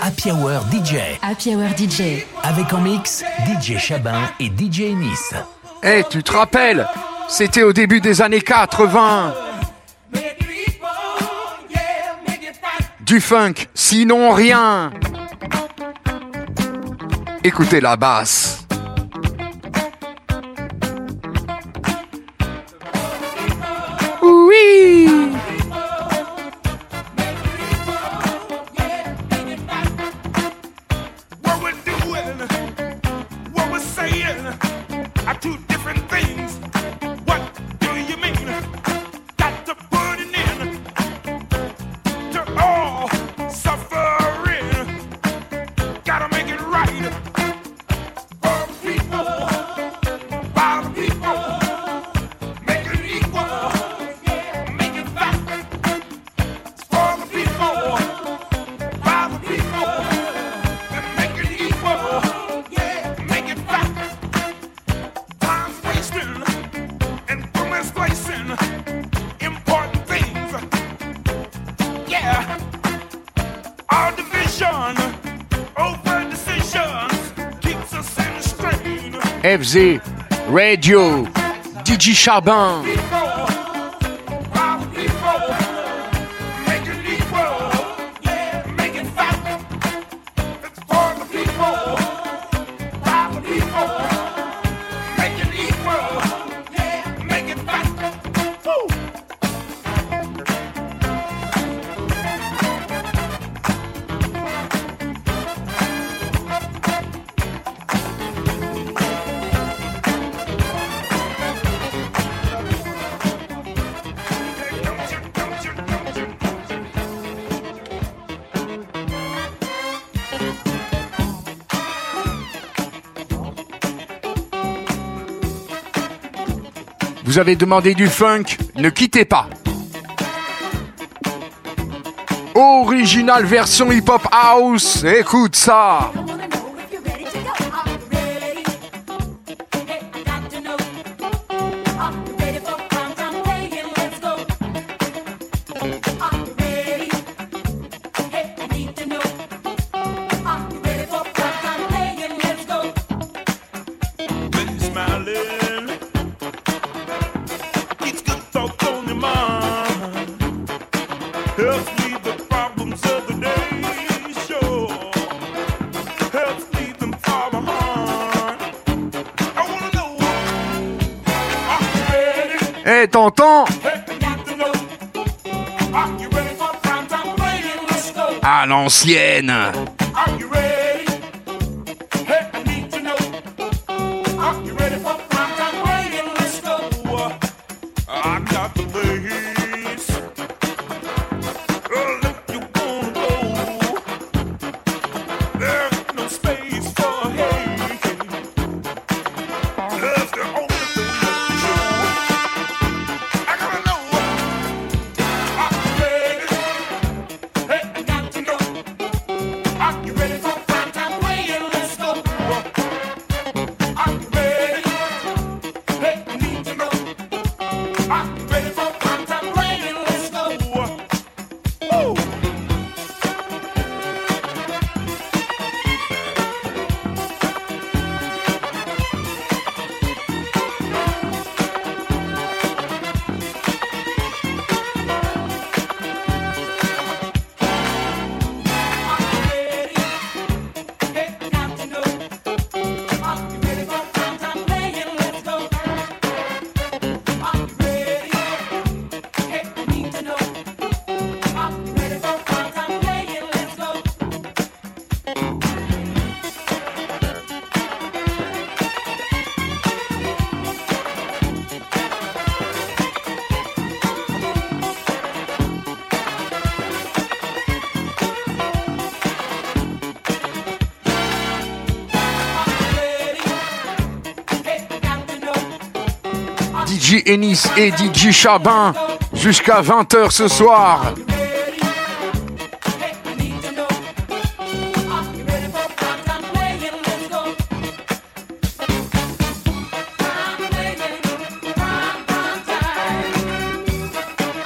Happy Hour DJ. Happy Hour DJ. Avec en mix DJ Chabin et DJ Nice. Eh, tu te rappelles? C'était au début des années 80. Du funk, sinon rien. Écoutez la basse. Radio, DJ Charbin. Vous avez demandé du funk, ne quittez pas. Original version hip-hop house, écoute ça. ancienne. Ennis et DJ Chabin jusqu'à 20h ce soir.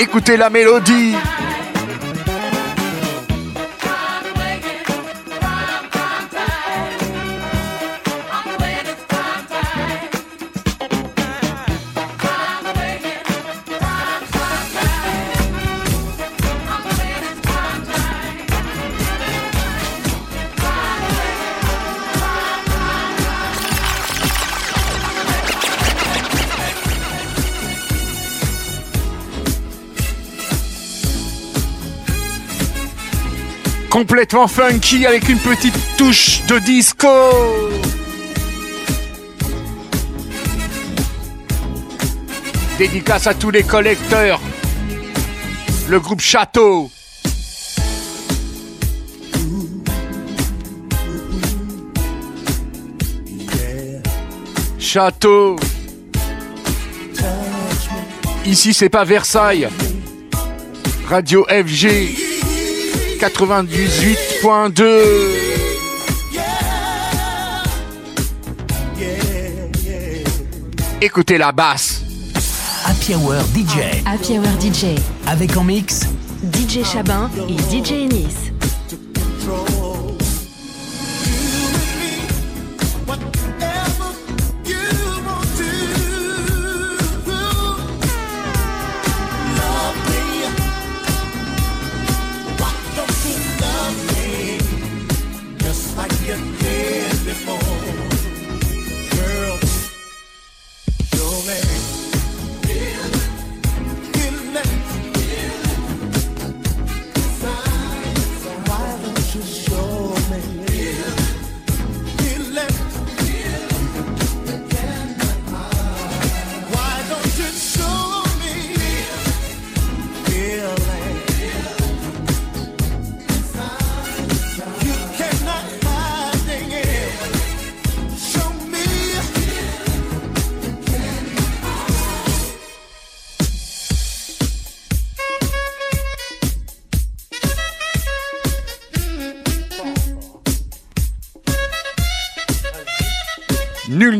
Écoutez la mélodie. Complètement funky avec une petite touche de disco. Dédicace à tous les collecteurs. Le groupe Château. Château. Ici, c'est pas Versailles. Radio FG 98.2. Écoutez la basse. Happy Hour DJ. Happy Hour DJ. Avec en mix DJ Chabin et DJ Ennis.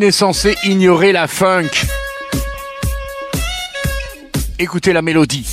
N'est censé ignorer la funk. Écoutez la mélodie.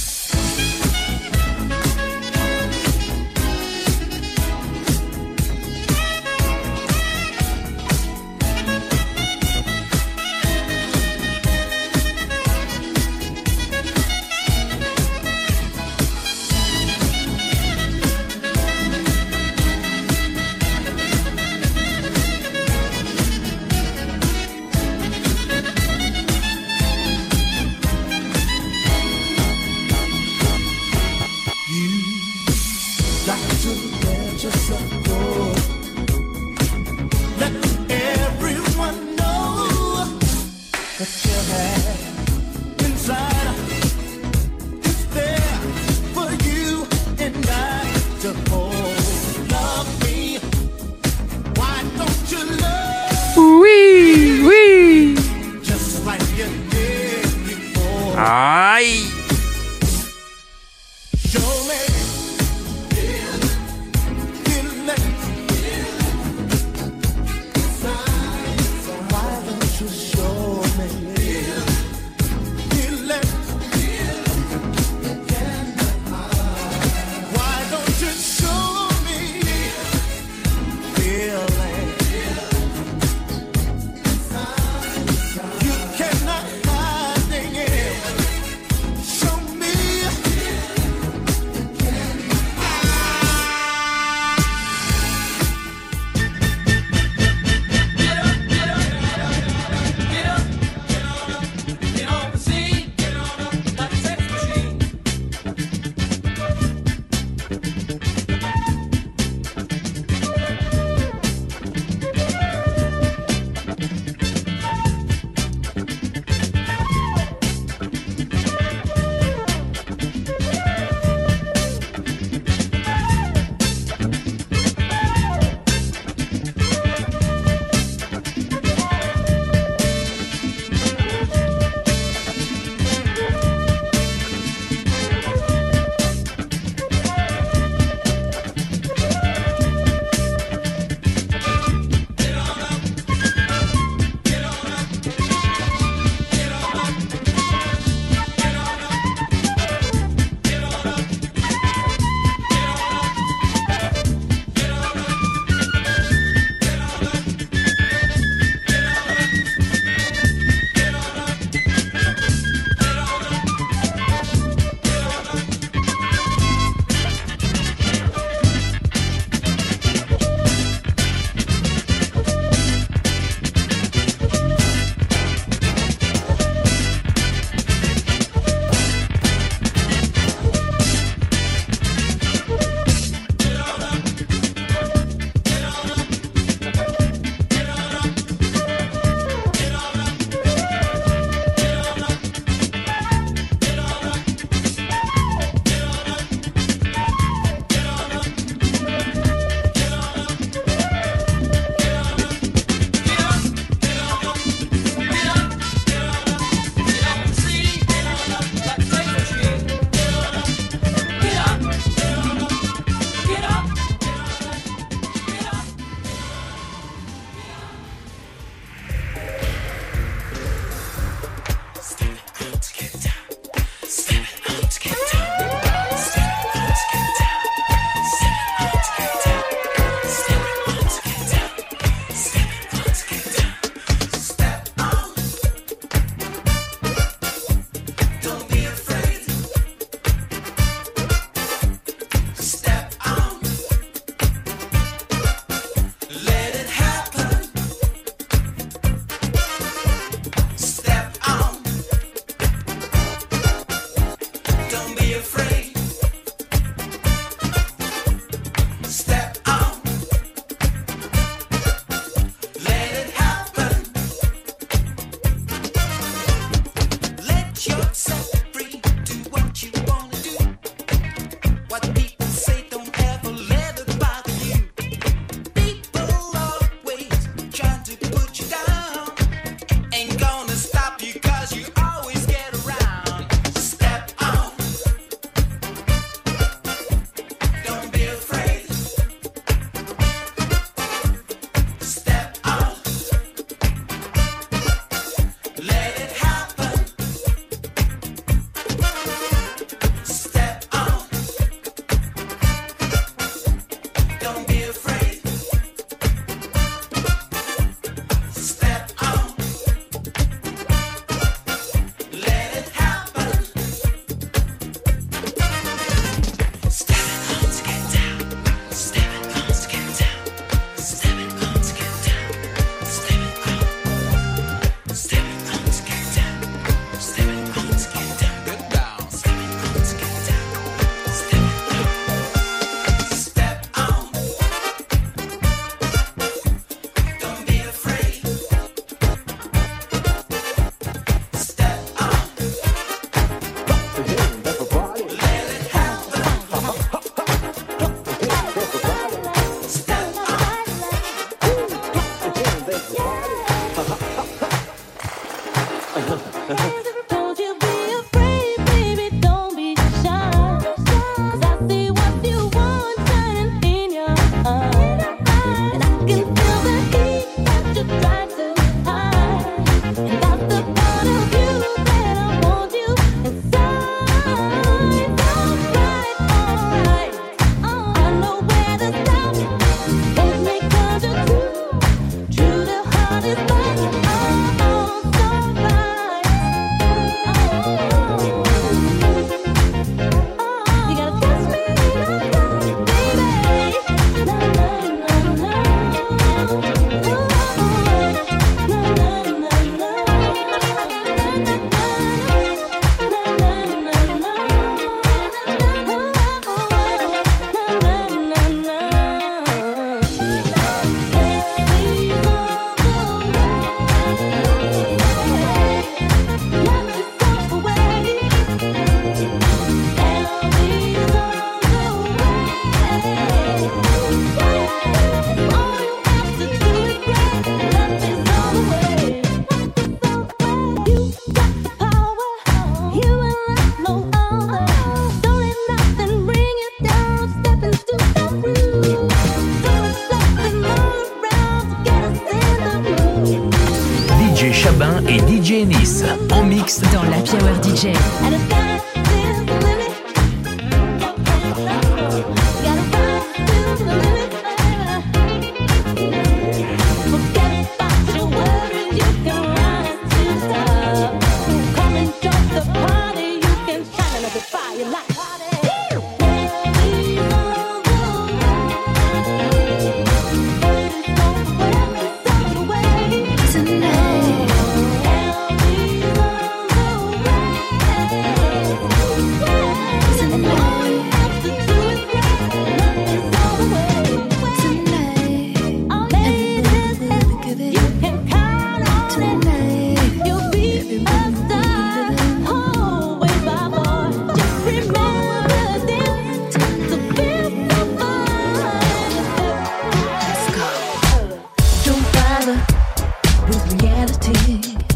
You.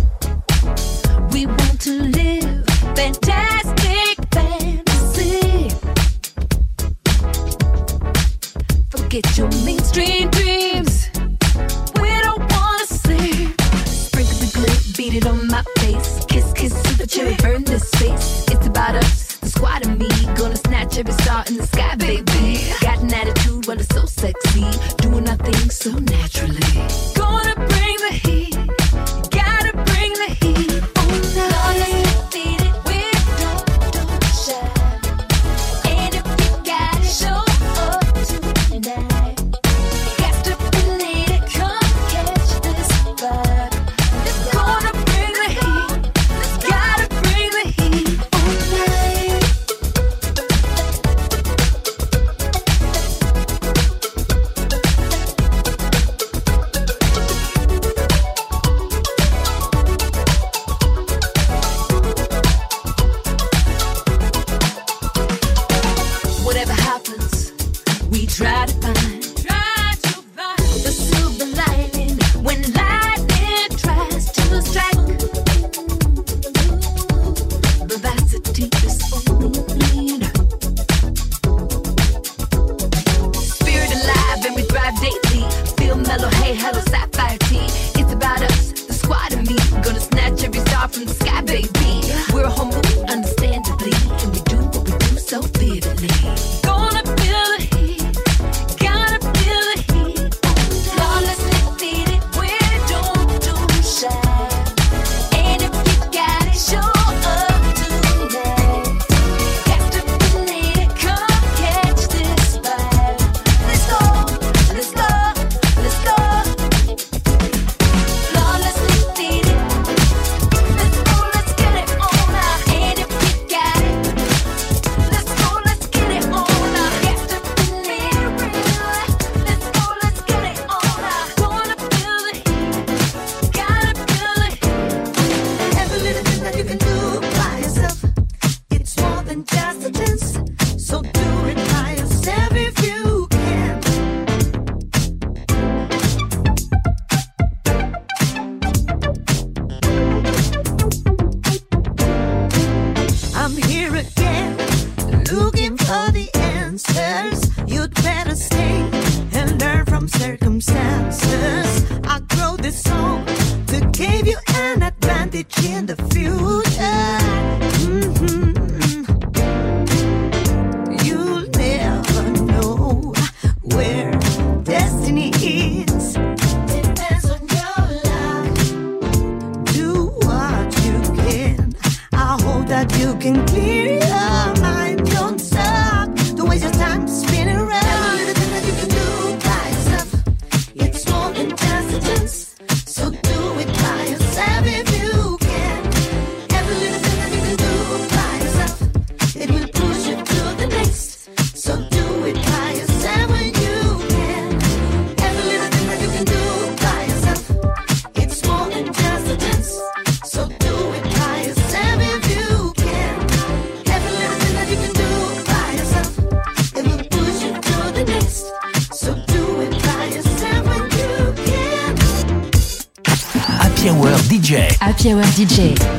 Gonna snatch every star from the sky, baby. We're humble, understandably, and we do what we do so vividly.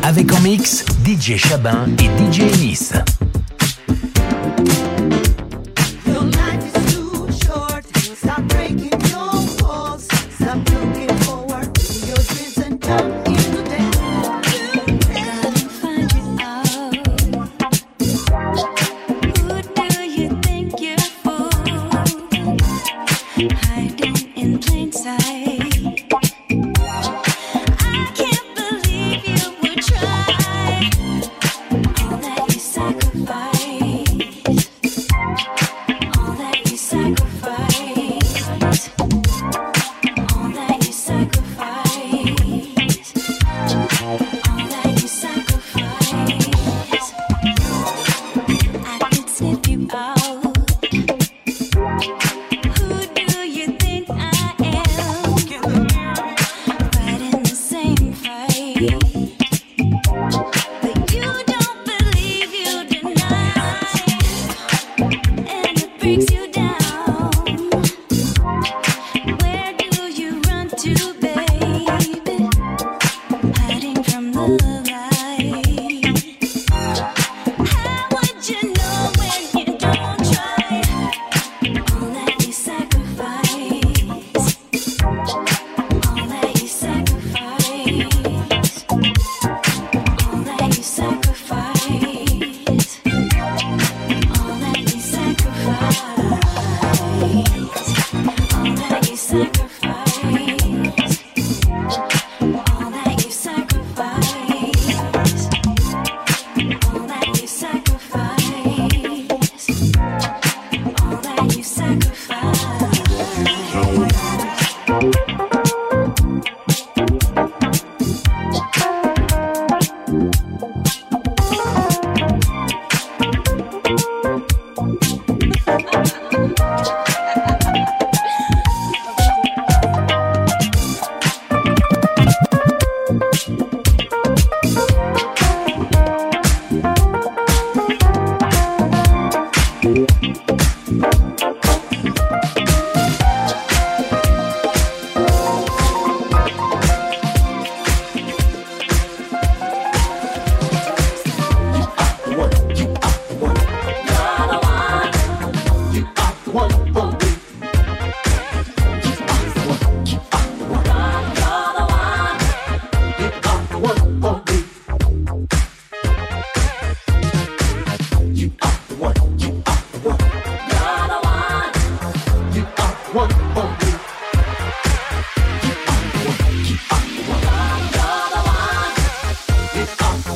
Avec en mix, DJ Chabin et DJ Nice.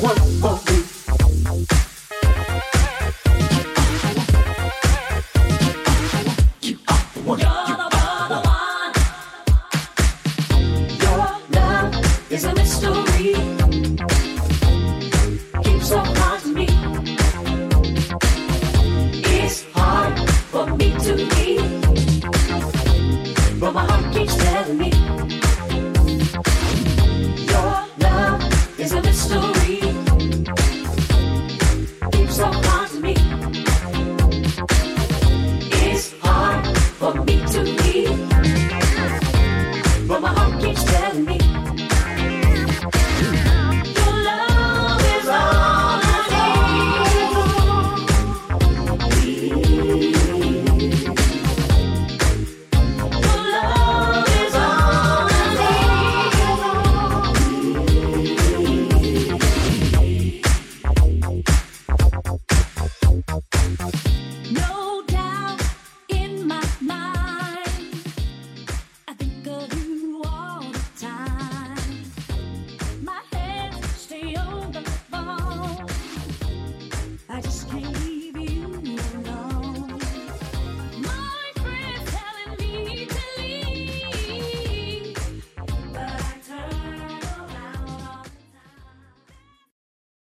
one, one.